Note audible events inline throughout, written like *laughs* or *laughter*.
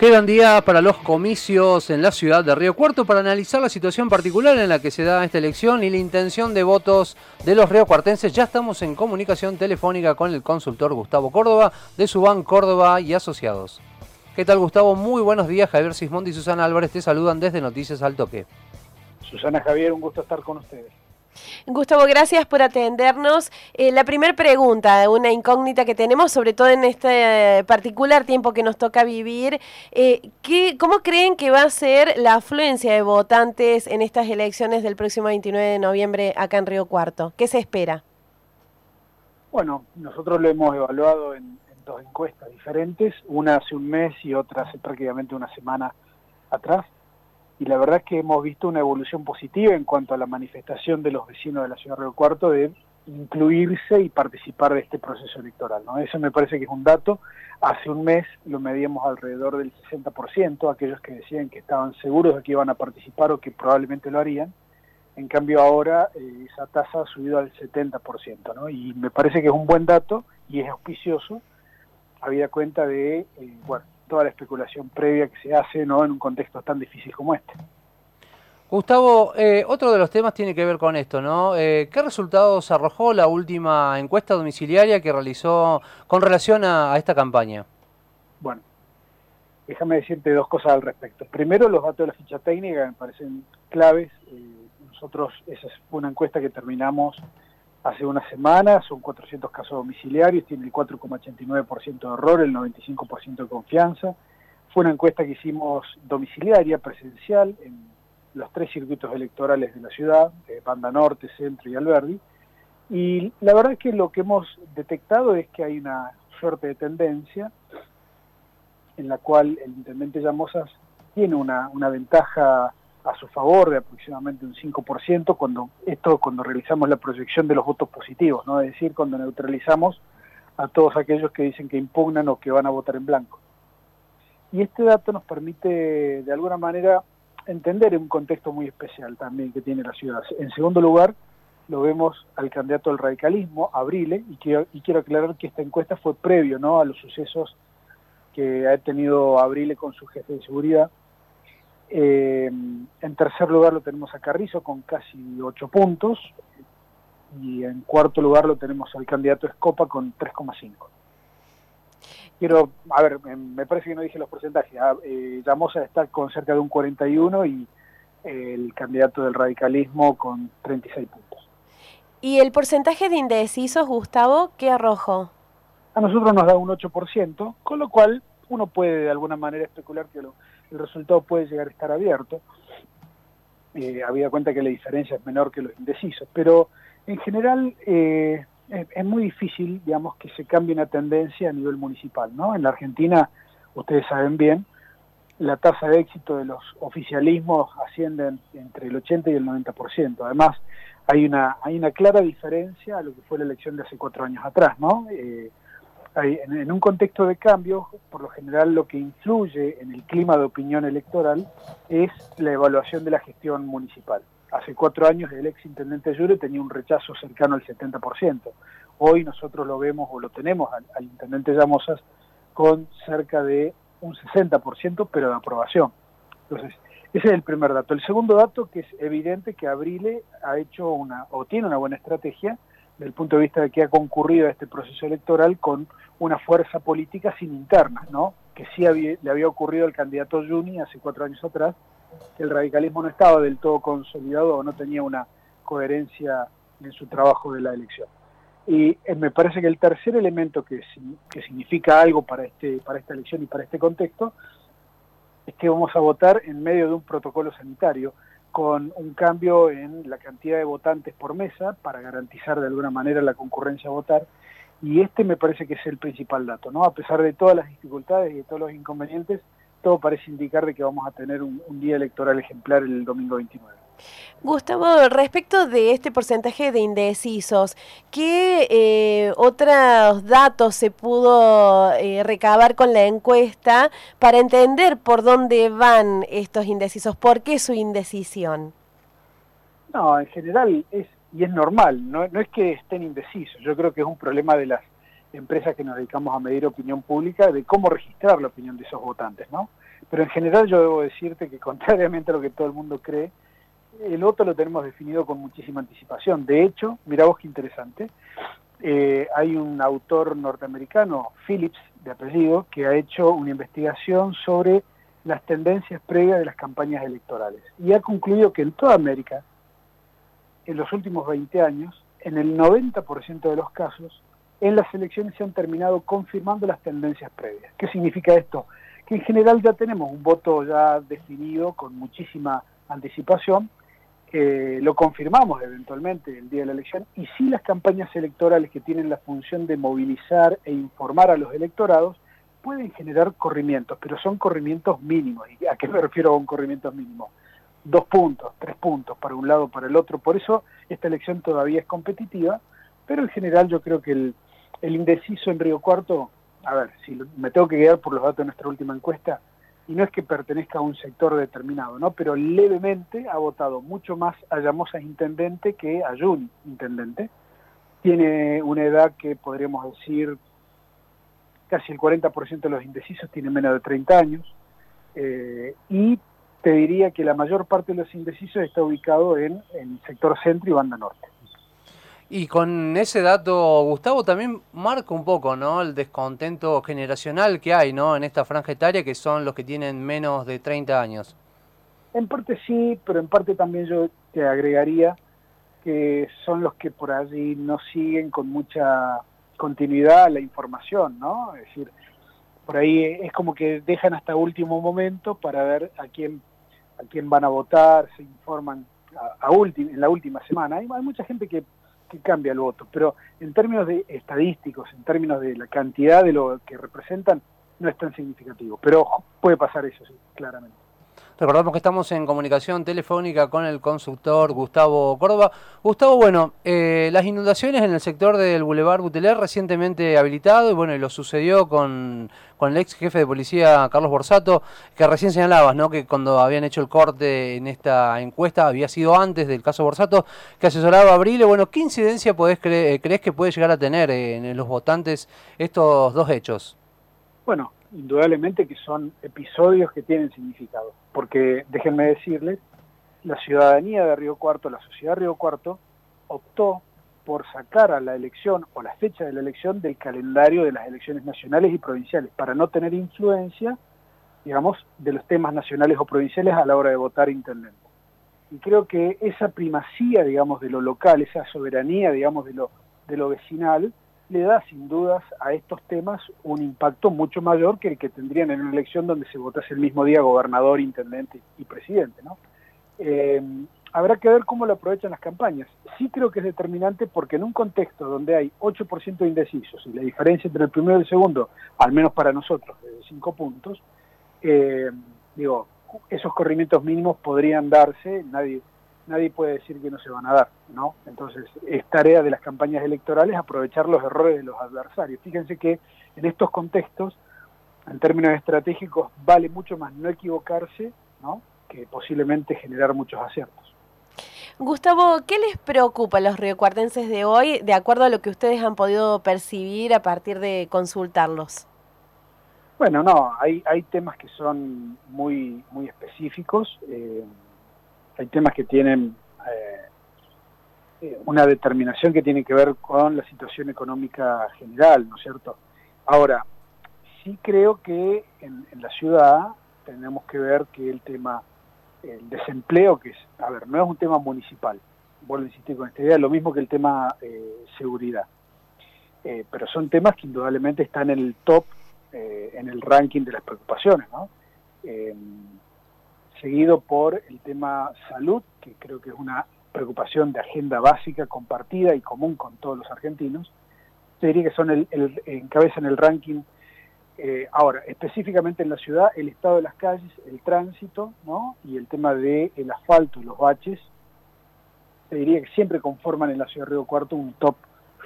Quedan días para los comicios en la ciudad de Río Cuarto para analizar la situación particular en la que se da esta elección y la intención de votos de los riocuartenses. Ya estamos en comunicación telefónica con el consultor Gustavo Córdoba de Subán Córdoba y Asociados. ¿Qué tal Gustavo? Muy buenos días. Javier Sismondi y Susana Álvarez te saludan desde Noticias al Toque. Susana Javier, un gusto estar con ustedes. Gustavo, gracias por atendernos. Eh, la primera pregunta, una incógnita que tenemos, sobre todo en este particular tiempo que nos toca vivir, eh, ¿cómo creen que va a ser la afluencia de votantes en estas elecciones del próximo 29 de noviembre acá en Río Cuarto? ¿Qué se espera? Bueno, nosotros lo hemos evaluado en, en dos encuestas diferentes, una hace un mes y otra hace prácticamente una semana atrás y la verdad es que hemos visto una evolución positiva en cuanto a la manifestación de los vecinos de la ciudad de Río Cuarto de incluirse y participar de este proceso electoral. ¿no? Eso me parece que es un dato. Hace un mes lo medíamos alrededor del 60%, aquellos que decían que estaban seguros de que iban a participar o que probablemente lo harían. En cambio ahora eh, esa tasa ha subido al 70%, ¿no? Y me parece que es un buen dato y es auspicioso, habida cuenta de, eh, bueno, toda la especulación previa que se hace ¿no? en un contexto tan difícil como este. Gustavo, eh, otro de los temas tiene que ver con esto, ¿no? Eh, ¿Qué resultados arrojó la última encuesta domiciliaria que realizó con relación a, esta campaña? Bueno, déjame decirte dos cosas al respecto. Primero, los datos de la ficha técnica me parecen claves. Eh, nosotros, esa fue una encuesta que terminamos hace una semana, son 400 casos domiciliarios, tiene el 4,89% de error, el 95% de confianza. Fue una encuesta que hicimos domiciliaria, presencial, en los tres circuitos electorales de la ciudad, Banda Norte, Centro y Alberdi. Y la verdad es que lo que hemos detectado es que hay una suerte de tendencia en la cual el intendente Llamosas tiene una, una ventaja a su favor de aproximadamente un 5%, cuando esto cuando realizamos la proyección de los votos positivos, ¿no? es decir, cuando neutralizamos a todos aquellos que dicen que impugnan o que van a votar en blanco. Y este dato nos permite, de alguna manera, entender un contexto muy especial también que tiene la ciudad. En segundo lugar, lo vemos al candidato del radicalismo, Abrile, y quiero, y quiero aclarar que esta encuesta fue previo ¿no? a los sucesos que ha tenido Abrile con su jefe de seguridad, eh, en tercer lugar lo tenemos a Carrizo con casi 8 puntos y en cuarto lugar lo tenemos al candidato Escopa con 3,5. Quiero, a ver, me parece que no dije los porcentajes. Ah, eh, Llamosa está con cerca de un 41 y el candidato del radicalismo con 36 puntos. ¿Y el porcentaje de indecisos, Gustavo, qué arrojó? A nosotros nos da un 8%, con lo cual uno puede de alguna manera especular que lo, el resultado puede llegar a estar abierto. Eh, había cuenta que la diferencia es menor que los indecisos, pero en general eh, es, muy difícil, digamos, que se cambie una tendencia a nivel municipal, ¿no? En la Argentina, ustedes saben bien, la tasa de éxito de los oficialismos asciende entre el 80 y el 90%. Además, hay una, hay una clara diferencia a lo que fue la elección de hace cuatro años atrás, ¿no? Eh, en un contexto de cambio, por lo general lo que influye en el clima de opinión electoral es la evaluación de la gestión municipal. Hace cuatro años el ex intendente Ayure tenía un rechazo cercano al 70%. Hoy nosotros lo vemos o lo tenemos al, intendente Llamosas con cerca de un 60%, pero de aprobación. Entonces, ese es el primer dato. El segundo dato, que es evidente que Abrile ha hecho una, o tiene una buena estrategia, desde el punto de vista de que ha concurrido a este proceso electoral con una fuerza política sin internas, ¿no? que sí le había ocurrido al candidato Juni hace cuatro años atrás, que el radicalismo no estaba del todo consolidado o no tenía una coherencia en su trabajo de la elección. Y eh, me parece que el tercer elemento que, que significa algo para, este, para esta elección y para este contexto es que vamos a votar en medio de un protocolo sanitario con un cambio en la cantidad de votantes por mesa para garantizar de alguna manera la concurrencia a votar. Y este me parece que es el principal dato, ¿no? A pesar de todas las dificultades y de todos los inconvenientes, todo parece indicar de que vamos a tener un, día electoral ejemplar el domingo 29. Gustavo, respecto de este porcentaje de indecisos, ¿qué eh, otros datos se pudo eh, recabar con la encuesta para entender por dónde van estos indecisos? ¿Por qué su indecisión? No, en general es, y es normal, no, no es que estén indecisos, yo creo que es un problema de las empresas que nos dedicamos a medir opinión pública, de cómo registrar la opinión de esos votantes, ¿no? Pero en general yo debo decirte que *laughs* contrariamente a lo que todo el mundo cree, el voto lo tenemos definido con muchísima anticipación. De hecho, mira vos qué interesante, eh, hay un autor norteamericano, Phillips, de apellido, que ha hecho una investigación sobre las tendencias previas de las campañas electorales y ha concluido que en toda América, en los últimos 20 años, en el 90% de los casos, en las elecciones se han terminado confirmando las tendencias previas. ¿Qué significa esto? Que en general ya tenemos un voto ya definido con muchísima anticipación lo confirmamos eventualmente el día de la elección, y sí las campañas electorales que tienen la función de movilizar e informar a los electorados pueden generar corrimientos, pero son corrimientos mínimos. ¿Y a qué me refiero con corrimientos mínimos? Dos puntos, tres puntos, para un lado, para el otro. Por eso esta elección todavía es competitiva, pero en general yo creo que el, el indeciso en Río Cuarto, a ver, si me tengo que guiar por los datos de nuestra última encuesta, y no es que pertenezca a un sector determinado, ¿no? Pero levemente ha votado mucho más a Llamosa intendente que a Juni intendente. Tiene una edad que podríamos decir casi el 40% de los indecisos tiene menos de 30 años. Eh, y te diría que la mayor parte de los indecisos está ubicado en el sector centro y banda norte. Y con ese dato, Gustavo, también marca un poco, ¿no? El descontento generacional que hay, ¿no? En esta franja etaria, que son los que tienen menos de 30 años. En parte sí, pero en parte también yo te agregaría que son los que por allí no siguen con mucha continuidad la información, ¿no? Es decir, por ahí es como que dejan hasta último momento para ver a quién a quién van a votar, se informan a, a en la última semana. hay mucha gente que que cambia el voto, pero en términos de estadísticos, en términos de la cantidad de lo que representan, no es tan significativo, pero puede pasar eso, sí, claramente. Recordamos que estamos en comunicación telefónica con el constructor Gustavo Córdoba. Gustavo, bueno, eh, las inundaciones en el sector del Boulevard Buteler recientemente habilitado y bueno, y lo sucedió con, con el ex jefe de policía Carlos Borsato, que recién señalabas, ¿no? Que cuando habían hecho el corte en esta encuesta había sido antes del caso Borsato, que asesoraba a Abril. Bueno, ¿qué incidencia podés crees que puede llegar a tener en los votantes estos dos hechos? Bueno, indudablemente que son episodios que tienen significado, porque déjenme decirles, la ciudadanía de Río Cuarto, la sociedad de Río Cuarto, optó por sacar a la elección o la fecha de la elección del calendario de las elecciones nacionales y provinciales, para no tener influencia, digamos, de los temas nacionales o provinciales a la hora de votar intendente. Y creo que esa primacía, digamos, de lo local, esa soberanía, digamos, de lo, de lo vecinal, le da sin dudas a estos temas un impacto mucho mayor que el que tendrían en una elección donde se votase el mismo día gobernador, intendente y presidente. ¿no? Eh, habrá que ver cómo lo aprovechan las campañas. Sí creo que es determinante porque en un contexto donde hay 8% de indecisos y la diferencia entre el primero y el segundo, al menos para nosotros, es de 5 puntos, eh, digo, esos corrimientos mínimos podrían darse, nadie nadie puede decir que no se van a dar, ¿no? Entonces, es tarea de las campañas electorales aprovechar los errores de los adversarios. Fíjense que en estos contextos, en términos estratégicos, vale mucho más no equivocarse, ¿no? Que posiblemente generar muchos aciertos. Gustavo, ¿qué les preocupa a los riocuartenses de hoy, de acuerdo a lo que ustedes han podido percibir a partir de consultarlos? Bueno, no, hay, hay temas que son muy, muy específicos. Eh, hay temas que tienen eh, una determinación que tiene que ver con la situación económica general, ¿no es cierto? Ahora, sí creo que en, la ciudad tenemos que ver que el tema, el desempleo, que es, a ver, no es un tema municipal, vuelvo a insistir con esta idea, lo mismo que el tema eh, seguridad, eh, pero son temas que indudablemente están en el top, en el ranking de las preocupaciones, ¿no? Seguido por el tema salud, que creo que es una preocupación de agenda básica, compartida y común con todos los argentinos. Yo diría que son el, el encabezan el ranking. Eh, ahora, específicamente en la ciudad, el estado de las calles, el tránsito, ¿no? Y el tema del el asfalto y los baches, te diría que siempre conforman en la ciudad de Río Cuarto un top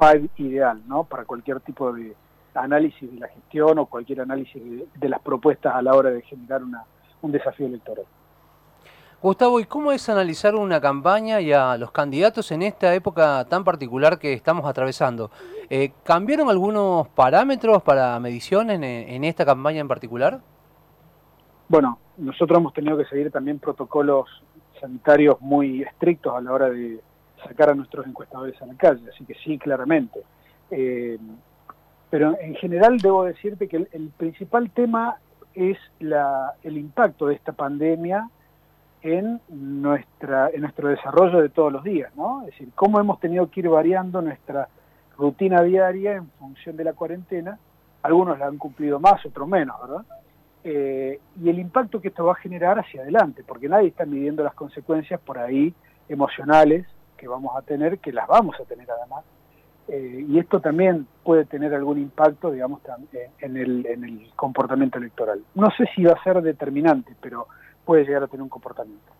5 ideal, ¿no? Para cualquier tipo de análisis de la gestión o cualquier análisis de las propuestas a la hora de generar una, un desafío electoral. Gustavo, ¿y cómo es analizar una campaña y a los candidatos en esta época tan particular que estamos atravesando? Eh, ¿Cambiaron algunos parámetros para medición en, esta campaña en particular? bueno, nosotros hemos tenido que seguir también protocolos sanitarios muy estrictos a la hora de sacar a nuestros encuestadores a la calle, así que sí, claramente. Eh, pero en general debo decirte que el, principal tema es la, el impacto de esta pandemia en, nuestra, en nuestro desarrollo de todos los días, ¿no? Es decir, cómo hemos tenido que ir variando nuestra rutina diaria en función de la cuarentena. Algunos la han cumplido más, otros menos, ¿verdad? Eh, y el impacto que esto va a generar hacia adelante, porque nadie está midiendo las consecuencias por ahí emocionales que vamos a tener, que las vamos a tener además. Eh, y esto también puede tener algún impacto, digamos, en el, en el comportamiento electoral. No sé si va a ser determinante, pero puede llegar a tener un comportamiento.